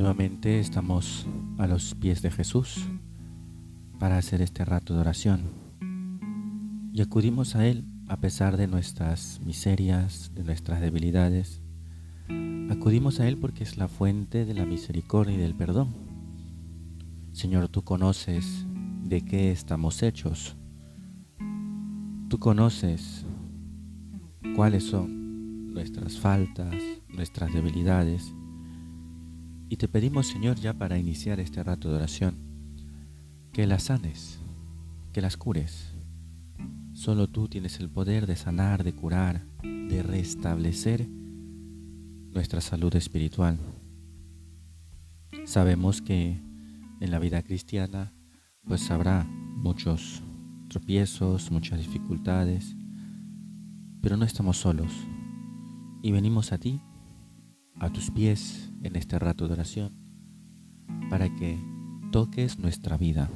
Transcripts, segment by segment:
Nuevamente estamos a los pies de Jesús para hacer este rato de oración y acudimos a Él a pesar de nuestras miserias, de nuestras debilidades. Acudimos a Él porque es la fuente de la misericordia y del perdón. Señor, tú conoces de qué estamos hechos. Tú conoces cuáles son nuestras faltas, nuestras debilidades y te pedimos, Señor, ya para iniciar este rato de oración, que las sanes, que las cures. Solo tú tienes el poder de sanar, de curar, de restablecer nuestra salud espiritual. Sabemos que en la vida cristiana pues habrá muchos tropiezos, muchas dificultades, pero no estamos solos y venimos a ti a tus pies en este rato de oración para que toques nuestra vida,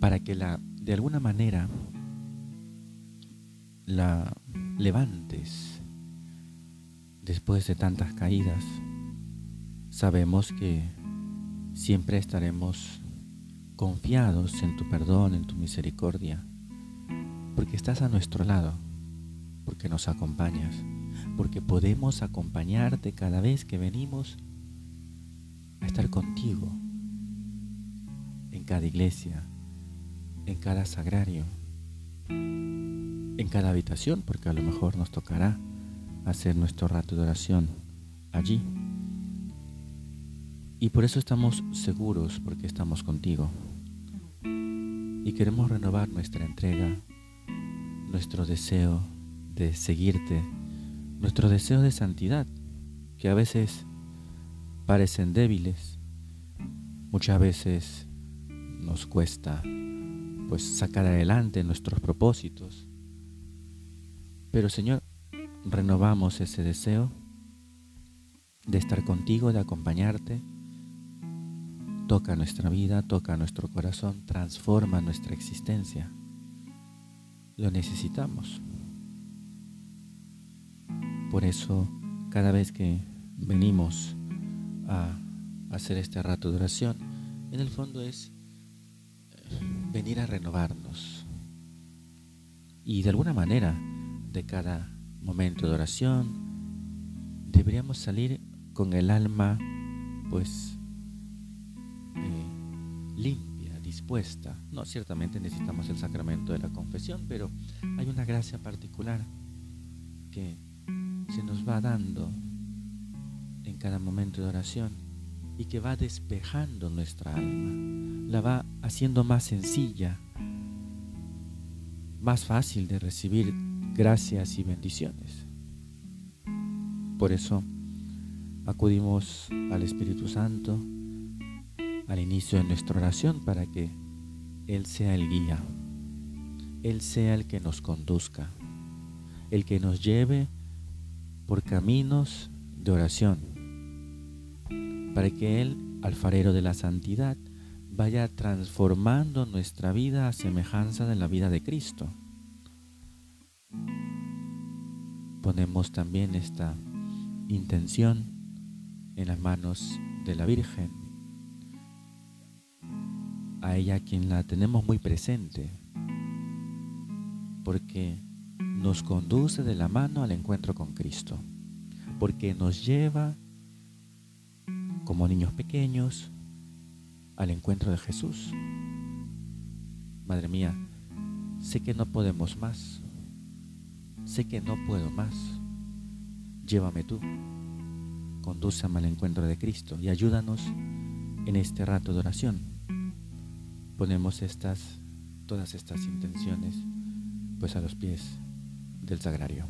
para que la de alguna manera la levantes después de tantas caídas. Sabemos que siempre estaremos confiados en tu perdón, en tu misericordia, porque estás a nuestro lado, porque nos acompañas porque podemos acompañarte cada vez que venimos a estar contigo en cada iglesia, en cada sagrario, en cada habitación, porque a lo mejor nos tocará hacer nuestro rato de oración allí. Y por eso estamos seguros, porque estamos contigo. Y queremos renovar nuestra entrega, nuestro deseo de seguirte nuestro deseo de santidad, que a veces parecen débiles, muchas veces nos cuesta pues sacar adelante nuestros propósitos. Pero Señor, renovamos ese deseo de estar contigo, de acompañarte. Toca nuestra vida, toca nuestro corazón, transforma nuestra existencia. Lo necesitamos. Por eso, cada vez que venimos a hacer este rato de oración, en el fondo es eh, venir a renovarnos. Y de alguna manera, de cada momento de oración, deberíamos salir con el alma, pues, eh, limpia, dispuesta. No, ciertamente necesitamos el sacramento de la confesión, pero hay una gracia particular que se nos va dando en cada momento de oración y que va despejando nuestra alma, la va haciendo más sencilla, más fácil de recibir gracias y bendiciones. Por eso acudimos al Espíritu Santo al inicio de nuestra oración para que Él sea el guía, Él sea el que nos conduzca, el que nos lleve por caminos de oración, para que el alfarero de la santidad, vaya transformando nuestra vida a semejanza de la vida de Cristo. Ponemos también esta intención en las manos de la Virgen, a ella quien la tenemos muy presente, porque nos conduce de la mano al encuentro con Cristo, porque nos lleva como niños pequeños al encuentro de Jesús. Madre mía, sé que no podemos más, sé que no puedo más. Llévame tú, condúceme al encuentro de Cristo y ayúdanos en este rato de oración. Ponemos estas, todas estas intenciones, pues a los pies del Sagrario.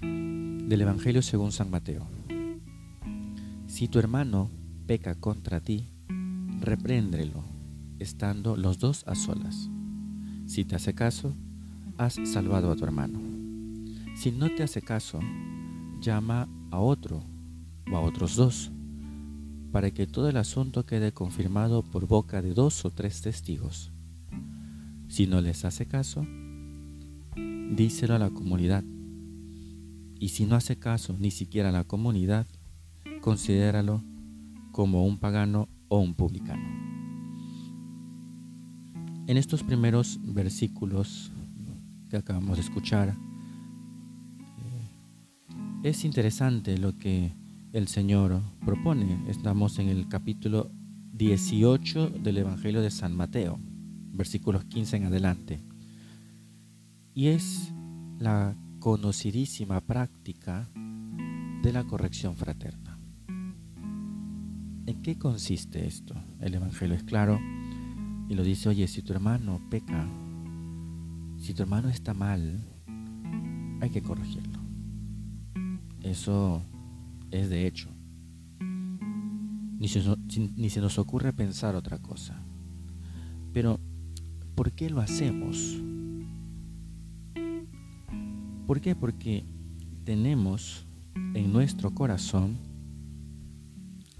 Del Evangelio según San Mateo. Si tu hermano peca contra ti, repréndelo, estando los dos a solas. Si te hace caso, has salvado a tu hermano. Si no te hace caso, llama a otro o a otros dos, para que todo el asunto quede confirmado por boca de dos o tres testigos. Si no les hace caso, díselo a la comunidad. Y si no hace caso ni siquiera a la comunidad, considéralo como un pagano o un publicano. En estos primeros versículos que acabamos de escuchar, eh, es interesante lo que el Señor propone. Estamos en el capítulo 18 del Evangelio de San Mateo, versículos 15 en adelante. Y es la conocidísima práctica de la corrección fraterna. ¿En qué consiste esto? El Evangelio es claro y lo dice, oye, si tu hermano peca, si tu hermano está mal, hay que corregirlo. Eso es de hecho. Ni se, ni se nos ocurre pensar otra cosa. Pero, ¿por qué lo hacemos? ¿Por qué? Porque tenemos en nuestro corazón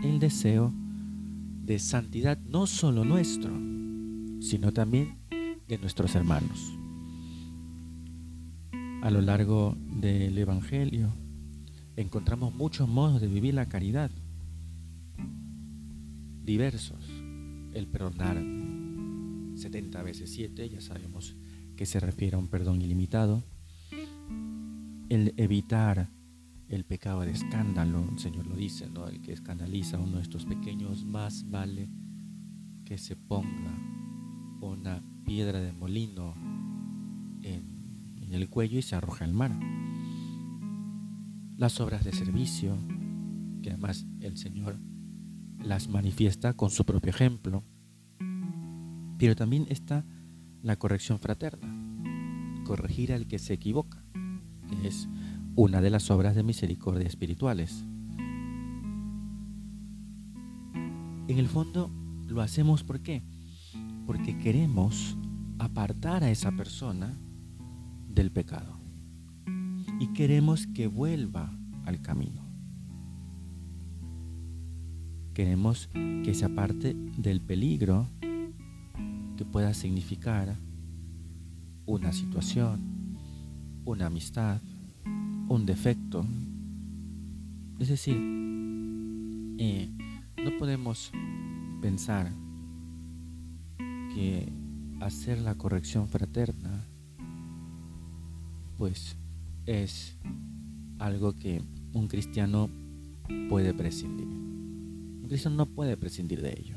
el deseo de santidad no solo nuestro, sino también de nuestros hermanos. A lo largo del Evangelio encontramos muchos modos de vivir la caridad, diversos. El perdonar 70 veces 7, ya sabemos que se refiere a un perdón ilimitado. El evitar el pecado de escándalo, el Señor lo dice, ¿no? El que escandaliza a uno de estos pequeños más vale que se ponga una piedra de molino en, el cuello y se arroja al mar. Las obras de servicio, que además el Señor las manifiesta con su propio ejemplo, pero también está la corrección fraterna, corregir al que se equivoca, es una de las obras de misericordia espirituales. En el fondo lo hacemos ¿por qué? Porque queremos apartar a esa persona del pecado y queremos que vuelva al camino. Queremos que se aparte del peligro que pueda significar una situación, una amistad, un defecto. Es decir, eh, no podemos pensar que hacer la corrección fraterna pues es algo que un cristiano puede prescindir. Un cristiano no puede prescindir de ello.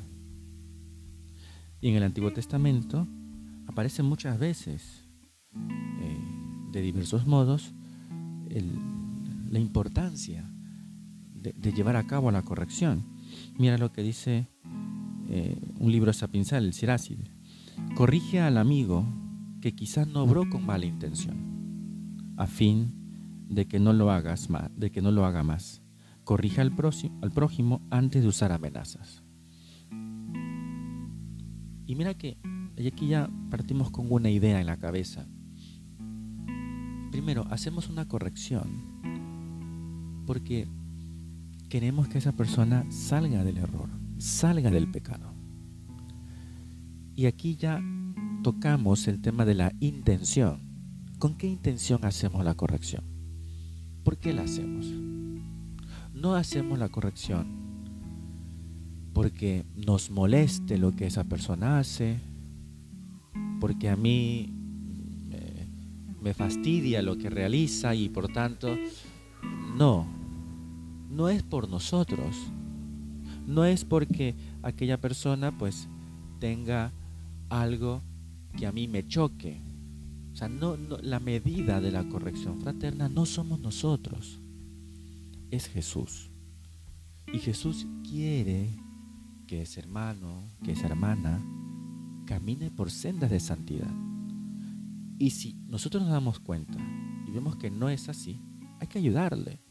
Y en el Antiguo Testamento aparece muchas veces, eh, de diversos modos, la importancia de, llevar a cabo la corrección. Mira lo que dice eh, un libro sapinzal, el Siracide. Corrige al amigo que quizás no obró con mala intención, a fin de que no lo hagas más, de que no lo haga más. Corrige al próximo, al prójimo antes de usar amenazas. Y mira que aquí ya partimos con una idea en la cabeza primero, hacemos una corrección porque queremos que esa persona salga del error, salga del pecado. Y aquí ya tocamos el tema de la intención. ¿Con qué intención hacemos la corrección? ¿Por qué la hacemos? No hacemos la corrección porque nos moleste lo que esa persona hace, porque a mí me fastidia lo que realiza y por tanto, no, no es por nosotros, no es porque aquella persona pues tenga algo que a mí me choque. O sea, no, la medida de la corrección fraterna no somos nosotros, es Jesús. Y Jesús quiere que ese hermano, que esa hermana, camine por sendas de santidad. Y si nosotros nos damos cuenta y vemos que no es así, hay que ayudarle.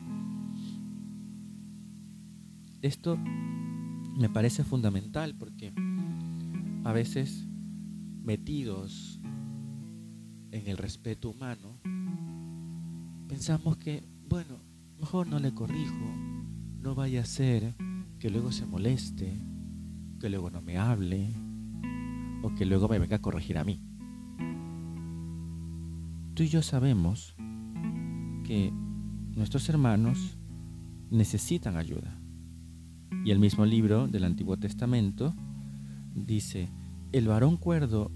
Esto me parece fundamental porque a veces metidos en el respeto humano, pensamos que, bueno, mejor no le corrijo, no vaya a ser que luego se moleste, que luego no me hable o que luego me venga a corregir a mí. Tú y yo sabemos que nuestros hermanos necesitan ayuda. Y el mismo libro del Antiguo Testamento dice, el varón cuerdo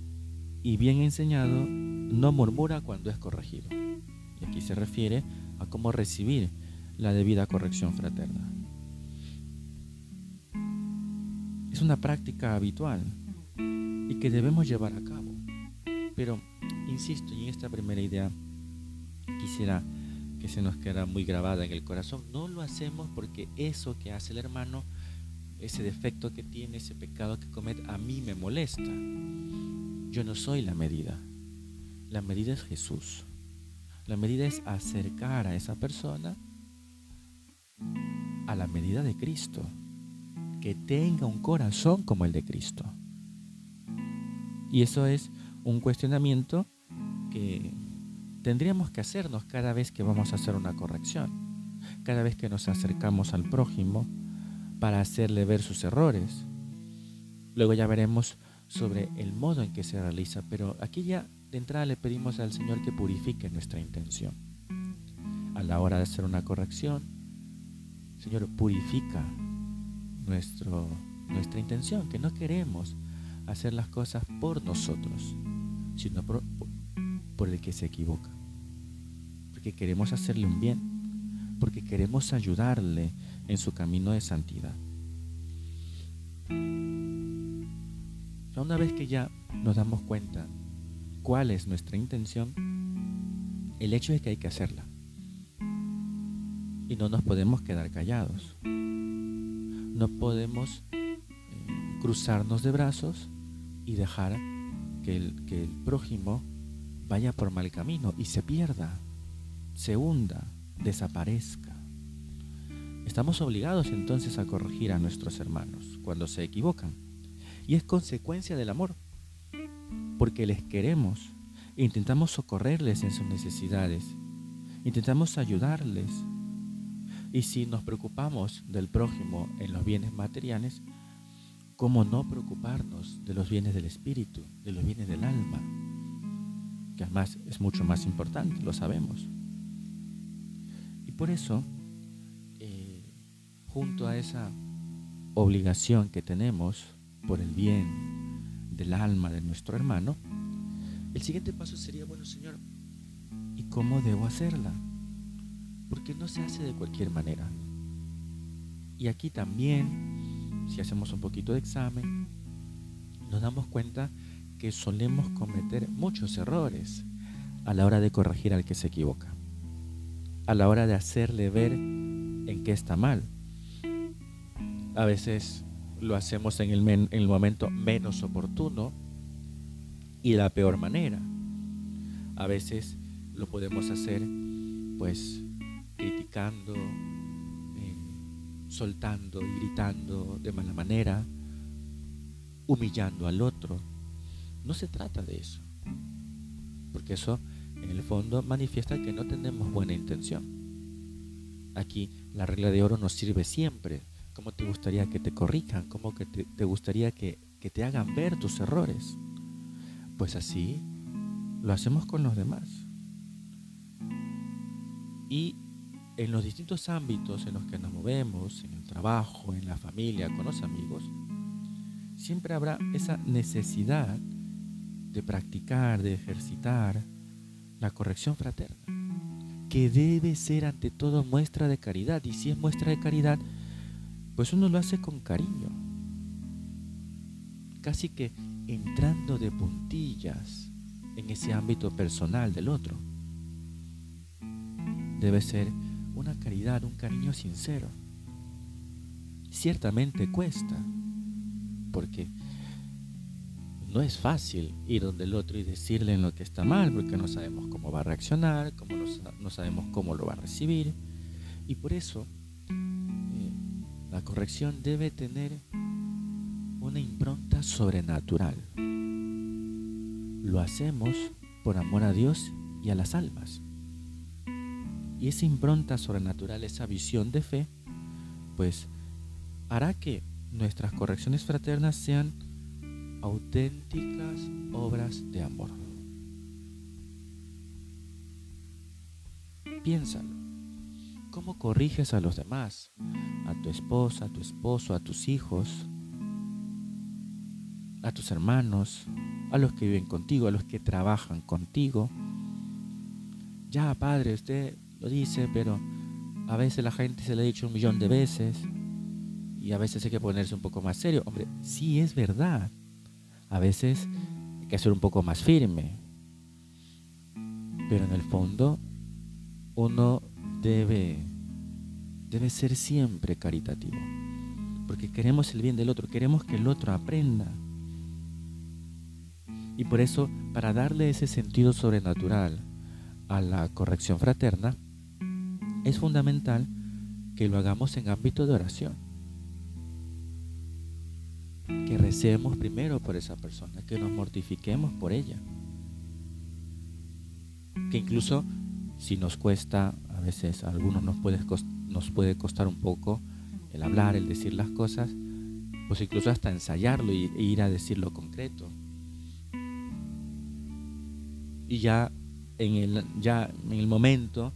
y bien enseñado no murmura cuando es corregido. Y aquí se refiere a cómo recibir la debida corrección fraterna. Es una práctica habitual y que debemos llevar a cabo. Pero, insisto, y en esta primera idea quisiera que se nos queda muy grabada en el corazón, no lo hacemos porque eso que hace el hermano, ese defecto que tiene, ese pecado que comete, a mí me molesta. Yo no soy la medida. La medida es Jesús. La medida es acercar a esa persona a la medida de Cristo, que tenga un corazón como el de Cristo. Y eso es un cuestionamiento que tendríamos que hacernos cada vez que vamos a hacer una corrección, cada vez que nos acercamos al prójimo para hacerle ver sus errores. Luego ya veremos sobre el modo en que se realiza, pero aquí ya de entrada le pedimos al Señor que purifique nuestra intención. A la hora de hacer una corrección, Señor, purifica nuestro, nuestra intención, que no queremos hacer las cosas por nosotros, sino por, por el que se equivoca. Porque queremos hacerle un bien, porque queremos ayudarle en su camino de santidad. Una vez que ya nos damos cuenta cuál es nuestra intención, el hecho es que hay que hacerla. Y no nos podemos quedar callados. No podemos eh, cruzarnos de brazos y dejar que el, que el prójimo vaya por mal camino y se pierda, se hunda, desaparezca. Estamos obligados entonces a corregir a nuestros hermanos cuando se equivocan. Y es consecuencia del amor, porque les queremos e intentamos socorrerles en sus necesidades, intentamos ayudarles. Y si nos preocupamos del prójimo en los bienes materiales, ¿cómo no preocuparnos de los bienes del espíritu, de los bienes del alma? Además es mucho más importante, lo sabemos. Y por eso, eh, junto a esa obligación que tenemos por el bien del alma de nuestro hermano, el siguiente paso sería, bueno Señor, ¿y cómo debo hacerla? Porque no se hace de cualquier manera. Y aquí también, si hacemos un poquito de examen, nos damos cuenta que solemos cometer muchos errores a la hora de corregir al que se equivoca, a la hora de hacerle ver en qué está mal. A veces lo hacemos en el, el momento menos oportuno y de la peor manera. A veces lo podemos hacer pues criticando, eh, soltando y gritando de mala manera, humillando al otro. No se trata de eso, porque eso en el fondo manifiesta que no tenemos buena intención. Aquí la regla de oro nos sirve siempre ¿Cómo te gustaría que te corrijan? ¿Cómo que te, gustaría que, que te hagan ver tus errores? Pues así lo hacemos con los demás. Y en los distintos ámbitos en los que nos movemos, en el trabajo, en la familia, con los amigos, siempre habrá esa necesidad de practicar, de ejercitar la corrección fraterna, que debe ser ante todo muestra de caridad. Y si es muestra de caridad, pues uno lo hace con cariño, casi que entrando de puntillas en ese ámbito personal del otro. Debe ser una caridad, un cariño sincero. Ciertamente cuesta, porque no es fácil ir donde el otro y decirle en lo que está mal, porque no sabemos cómo va a reaccionar, no, sabemos cómo lo va a recibir. Y por eso La corrección debe tener una impronta sobrenatural. Lo hacemos por amor a Dios y a las almas. Y esa impronta sobrenatural, esa visión de fe, pues hará que nuestras correcciones fraternas sean auténticas obras de amor. Piénsalo. ¿Cómo corriges a los demás? A tu esposa, a tu esposo, a tus hijos, a tus hermanos, a los que viven contigo, a los que trabajan contigo. Ya, padre, usted lo dice, pero a veces la gente se le ha dicho un millón de veces y a veces hay que ponerse un poco más serio. Hombre, sí es verdad. A veces hay que ser un poco más firme. Pero en el fondo uno debe, debe ser siempre caritativo. Porque queremos el bien del otro, queremos que el otro aprenda. Y por eso, para darle ese sentido sobrenatural a la corrección fraterna, es fundamental que lo hagamos en ámbito de oración. Que recemos primero por esa persona, que nos mortifiquemos por ella. Que incluso si nos cuesta, a veces a algunos nos puede, costar un poco el hablar, el decir las cosas, pues incluso hasta ensayarlo e ir a decirlo concreto. Y ya en el, ya en el momento,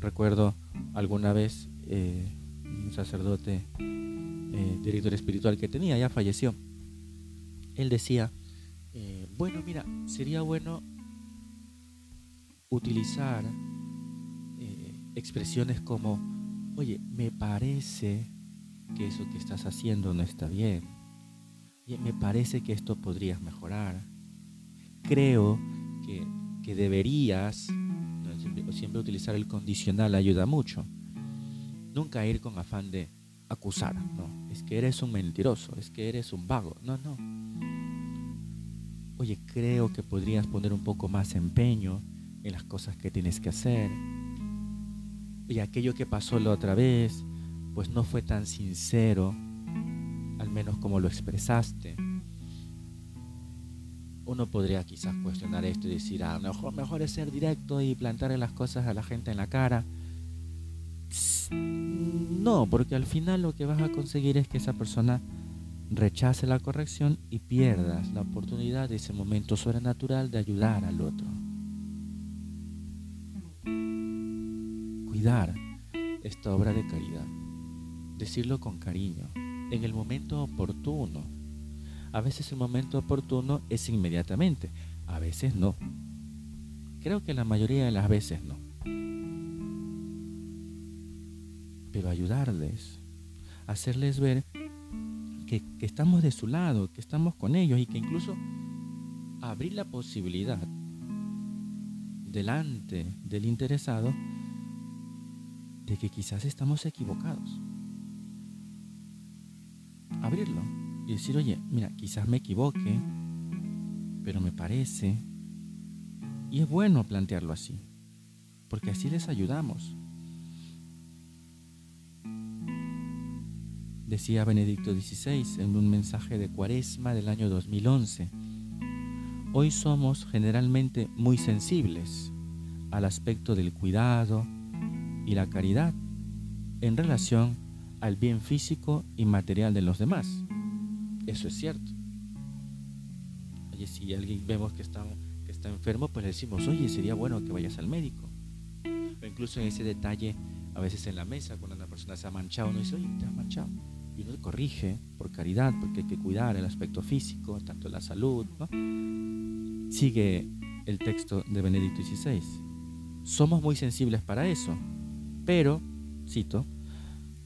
recuerdo alguna vez eh, un sacerdote, eh, director espiritual que tenía, ya falleció. Él decía, eh, bueno, mira, sería bueno utilizar expresiones como, oye, me parece que eso que estás haciendo no está bien. Oye, me parece que esto podrías mejorar. Creo que, que deberías, siempre, siempre utilizar el condicional ayuda mucho. Nunca ir con afán de acusar, no. Es que eres un mentiroso, es que eres un vago. No, no. Oye, creo que podrías poner un poco más empeño en las cosas que tienes que hacer y aquello que pasó la otra vez, pues no fue tan sincero, al menos como lo expresaste. Uno podría quizás cuestionar esto y decir, ah, mejor, mejor es ser directo y plantarle las cosas a la gente en la cara. No, porque al final lo que vas a conseguir es que esa persona rechace la corrección y pierdas la oportunidad de ese momento sobrenatural de ayudar al otro. cuidar esta obra de caridad, decirlo con cariño, en el momento oportuno. A veces el momento oportuno es inmediatamente, a veces no. Creo que la mayoría de las veces no. Pero ayudarles, hacerles ver que, que, estamos de su lado, que estamos con ellos y que incluso abrir la posibilidad delante del interesado de que quizás estamos equivocados. Abrirlo y decir, oye, mira, quizás me equivoque, pero me parece. Y es bueno plantearlo así, porque así les ayudamos. Decía Benedicto XVI en un mensaje de Cuaresma del año 2011, hoy somos generalmente muy sensibles al aspecto del cuidado, y la caridad en relación al bien físico y material de los demás. Eso es cierto. Oye, si alguien vemos que está, que está enfermo, pues le decimos, oye, sería bueno que vayas al médico. O incluso en ese detalle, a veces en la mesa, cuando una persona se ha manchado, uno dice, oye, te has manchado. Y uno corrige por caridad, porque hay que cuidar el aspecto físico, tanto la salud. Sigue el texto de Benedicto XVI. Somos muy sensibles para eso. Pero, cito,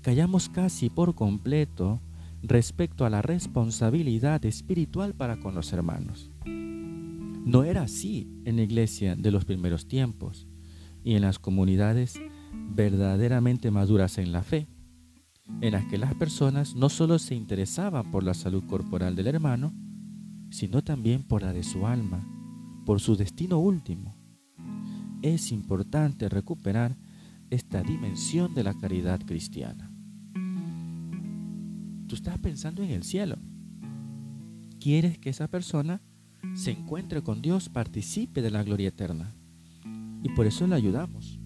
callamos casi por completo respecto a la responsabilidad espiritual para con los hermanos. No era así en la iglesia de los primeros tiempos y en las comunidades verdaderamente maduras en la fe, en las que las personas no solo se interesaban por la salud corporal del hermano, sino también por la de su alma, por su destino último. Es importante recuperar esta dimensión de la caridad cristiana. tú estás pensando en el cielo. Quieres que esa persona se encuentre con Dios, participe de la gloria eterna. Y por eso le ayudamos.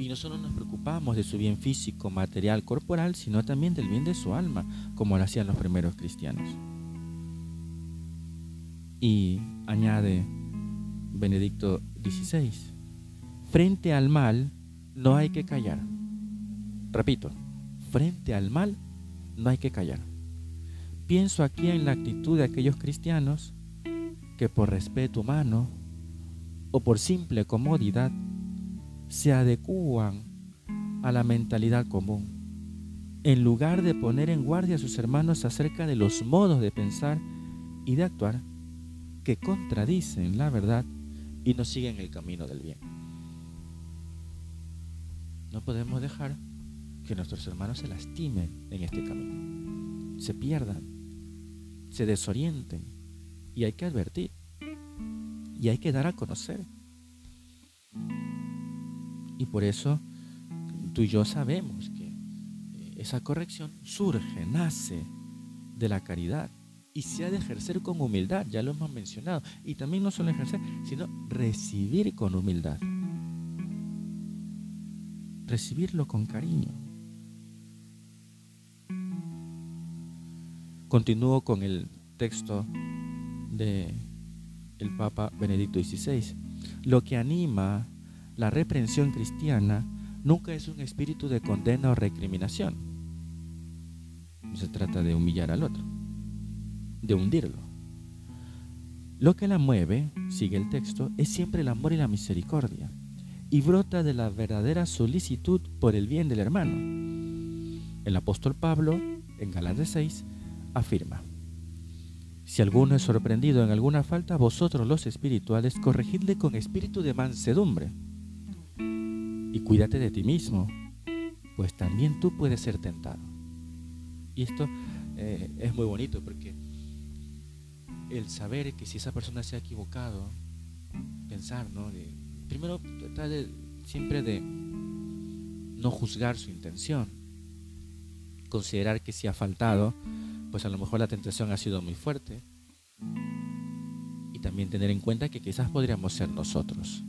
Y no solo nos preocupamos de su bien físico, material, corporal, sino también del bien de su alma, como lo hacían los primeros cristianos. Y añade Benedicto XVI, frente al mal no hay que callar. Repito, frente al mal no hay que callar. Pienso aquí en la actitud de aquellos cristianos que por respeto humano o por simple comodidad se adecúan a la mentalidad común, en lugar de poner en guardia a sus hermanos acerca de los modos de pensar y de actuar que contradicen la verdad y no siguen el camino del bien. No podemos dejar que nuestros hermanos se lastimen en este camino, se pierdan, se desorienten y hay que advertir y hay que dar a conocer. Y por eso tú y yo sabemos que eh, esa corrección surge, nace de la caridad y se ha de ejercer con humildad, ya lo hemos mencionado. Y también no solo ejercer, sino recibir con humildad. Recibirlo con cariño. Continúo con el texto de Papa Benedicto XVI. Lo que anima la reprensión cristiana nunca es un espíritu de condena o recriminación. No se trata de humillar al otro, de hundirlo. Lo que la mueve, sigue el texto, es siempre el amor y la misericordia, y brota de la verdadera solicitud por el bien del hermano. El apóstol Pablo, en Galatas 6, afirma, si alguno es sorprendido en alguna falta, vosotros los espirituales, corregidle con espíritu de mansedumbre y cuídate de ti mismo, pues también tú puedes ser tentado. Y esto eh, es muy bonito porque el saber que si esa persona se ha equivocado, pensar, ¿no? Primero tratar de, siempre de no juzgar su intención, considerar que si ha faltado, pues a lo mejor la tentación ha sido muy fuerte, y también tener en cuenta que quizás podríamos ser nosotros.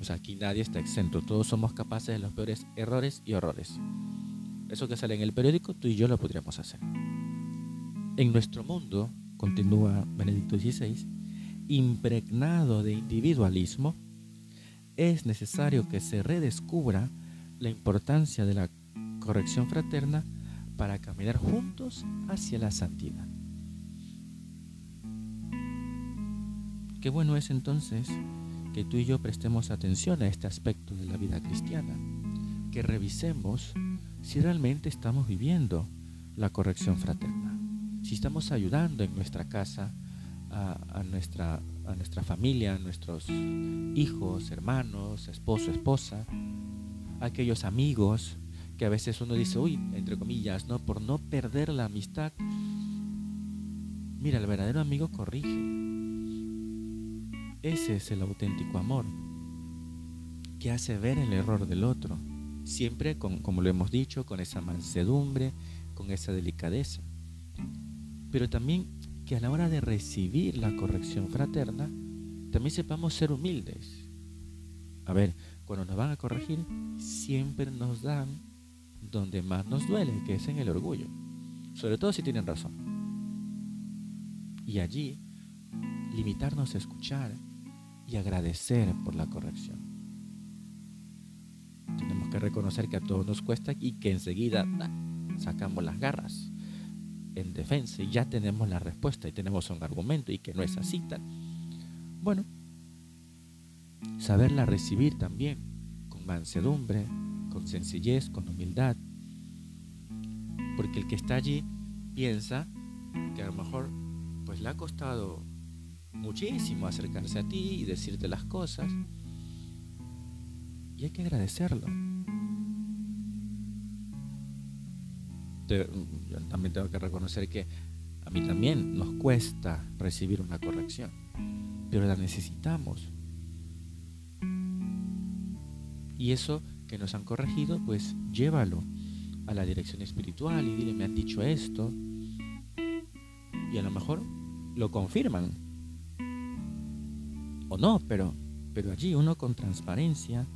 O sea, aquí nadie está exento, todos somos capaces de los peores errores y horrores. Eso que sale en el periódico, tú y yo lo podríamos hacer. En nuestro mundo, continúa Benedicto XVI, impregnado de individualismo, es necesario que se redescubra la importancia de la corrección fraterna para caminar juntos hacia la santidad. Qué bueno es entonces que tú y yo prestemos atención a este aspecto de la vida cristiana, que revisemos si realmente estamos viviendo la corrección fraterna, si estamos ayudando en nuestra casa a, nuestra, a nuestra familia, a nuestros hijos, hermanos, esposo, esposa, aquellos amigos que a veces uno dice, uy, entre comillas, ¿no? Por no perder la amistad. Mira, el verdadero amigo corrige, ese es el auténtico amor, que hace ver el error del otro, siempre con, como lo hemos dicho, con esa mansedumbre, con esa delicadeza. Pero también que a la hora de recibir la corrección fraterna, también sepamos ser humildes. A ver, cuando nos van a corregir, siempre nos dan donde más nos duele, que es en el orgullo. Sobre todo si tienen razón. Y allí, limitarnos a escuchar y agradecer por la corrección. Tenemos que reconocer que a todos nos cuesta y que enseguida sacamos las garras en defensa y ya tenemos la respuesta y tenemos un argumento y que no es así tal. Bueno, saberla recibir también con mansedumbre, con sencillez, con humildad. Porque el que está allí piensa que a lo mejor pues le ha costado muchísimo acercarse a ti y decirte las cosas. Y hay que agradecerlo. también tengo que reconocer que a mí también nos cuesta recibir una corrección, pero la necesitamos. Y eso que nos han corregido, pues llévalo a la dirección espiritual y dile, me han dicho esto. Y a lo mejor lo confirman. O no, pero, pero allí uno con transparencia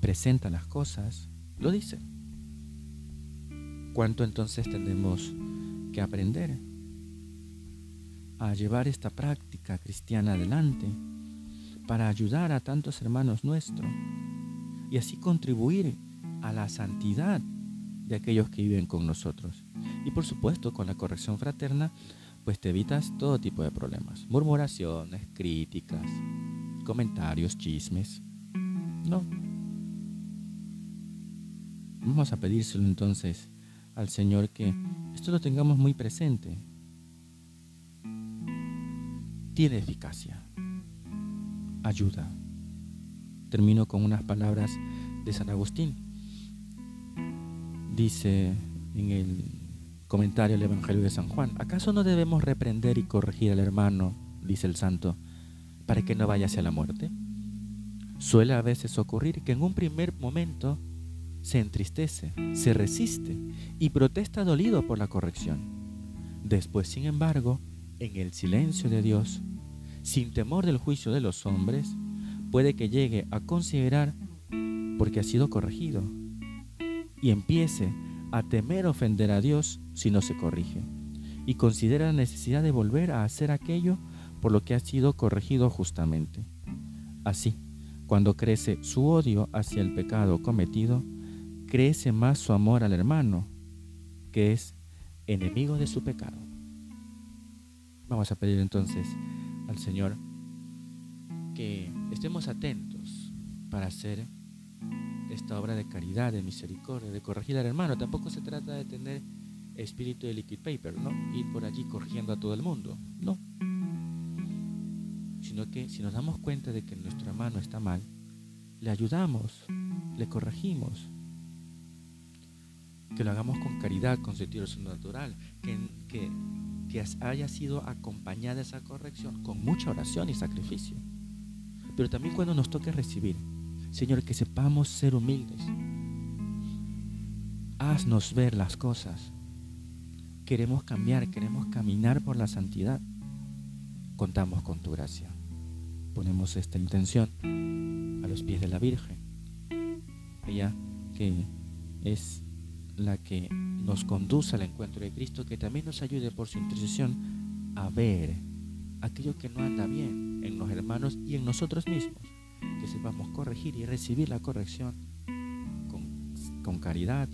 presenta las cosas, lo dice. ¿Cuánto entonces tenemos que aprender a llevar esta práctica cristiana adelante para ayudar a tantos hermanos nuestros y así contribuir a la santidad de aquellos que viven con nosotros. Y por supuesto, con la corrección fraterna, pues te evitas todo tipo de problemas. Murmuraciones, críticas, comentarios, chismes. No. Vamos a pedírselo entonces al Señor que esto lo tengamos muy presente. Tiene eficacia. Ayuda. Termino con unas palabras de San Agustín. Dice en el comentario del Evangelio de San Juan, ¿acaso no debemos reprender y corregir al hermano, dice el santo, para que no vaya hacia la muerte? Suele a veces ocurrir que en un primer momento se entristece, se resiste y protesta dolido por la corrección. Después, sin embargo, en el silencio de Dios, sin temor del juicio de los hombres, puede que llegue a considerar porque ha sido corregido y empiece a temer ofender a Dios si no se corrige y considera la necesidad de volver a hacer aquello por lo que ha sido corregido justamente. Así, cuando crece su odio hacia el pecado cometido, crece más su amor al hermano, que es enemigo de su pecado. Vamos a pedir entonces al Señor que estemos atentos para hacer esta obra de caridad, de misericordia, de corregir al hermano. Tampoco se trata de tener espíritu de liquid paper, ¿no? Ir por allí corrigiendo a todo el mundo, no. Sino que si nos damos cuenta de que nuestro hermano está mal, le ayudamos, le corregimos. Que lo hagamos con caridad, con sentido natural, que, que, que haya sido acompañada esa corrección con mucha oración y sacrificio. Pero también cuando nos toque recibir, Señor, que sepamos ser humildes. Haznos ver las cosas. Queremos cambiar, queremos caminar por la santidad. Contamos con tu gracia. Ponemos esta intención a los pies de la Virgen, ella que es la que nos conduce al encuentro de Cristo, que también nos ayude por su intercesión a ver aquello que no anda bien en los hermanos y en nosotros mismos que sepamos corregir y recibir la corrección con, caridad,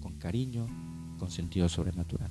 con cariño, con sentido sobrenatural.